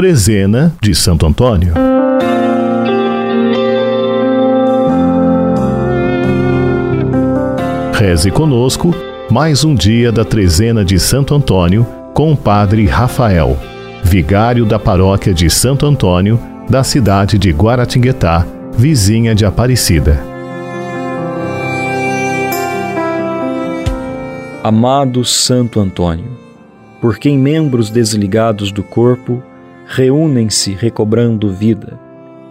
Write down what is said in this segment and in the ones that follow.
Trezena de Santo Antônio. Reze conosco mais um dia da Trezena de Santo Antônio com o Padre Rafael, vigário da paróquia de Santo Antônio, da cidade de Guaratinguetá, vizinha de Aparecida. Amado Santo Antônio, por quem membros desligados do corpo reúnem-se recobrando vida,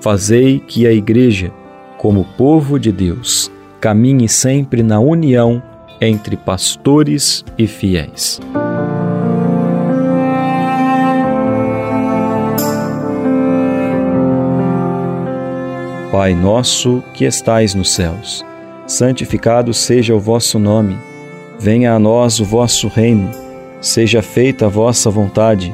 fazei que a Igreja, como povo de Deus, caminhe sempre na união entre pastores e fiéis. Pai nosso que estais nos céus, santificado seja o vosso nome. Venha a nós o vosso reino. Seja feita a vossa vontade,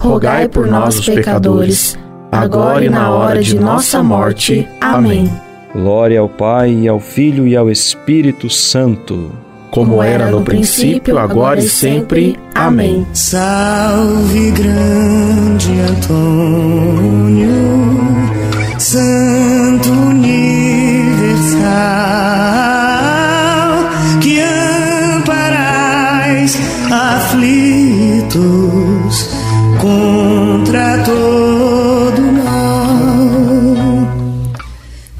rogai por nós, os pecadores, agora e na hora de nossa morte. Amém. Glória ao Pai, e ao Filho e ao Espírito Santo. Como era no princípio, agora e sempre. Amém. Salve, grande Antônio, Santo Universal, que amparais aflitos contra todo mal.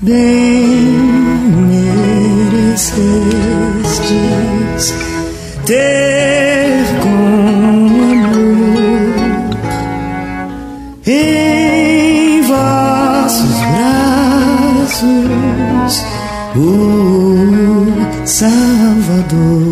Bem merecestes ter com amor em vossos braços o Salvador.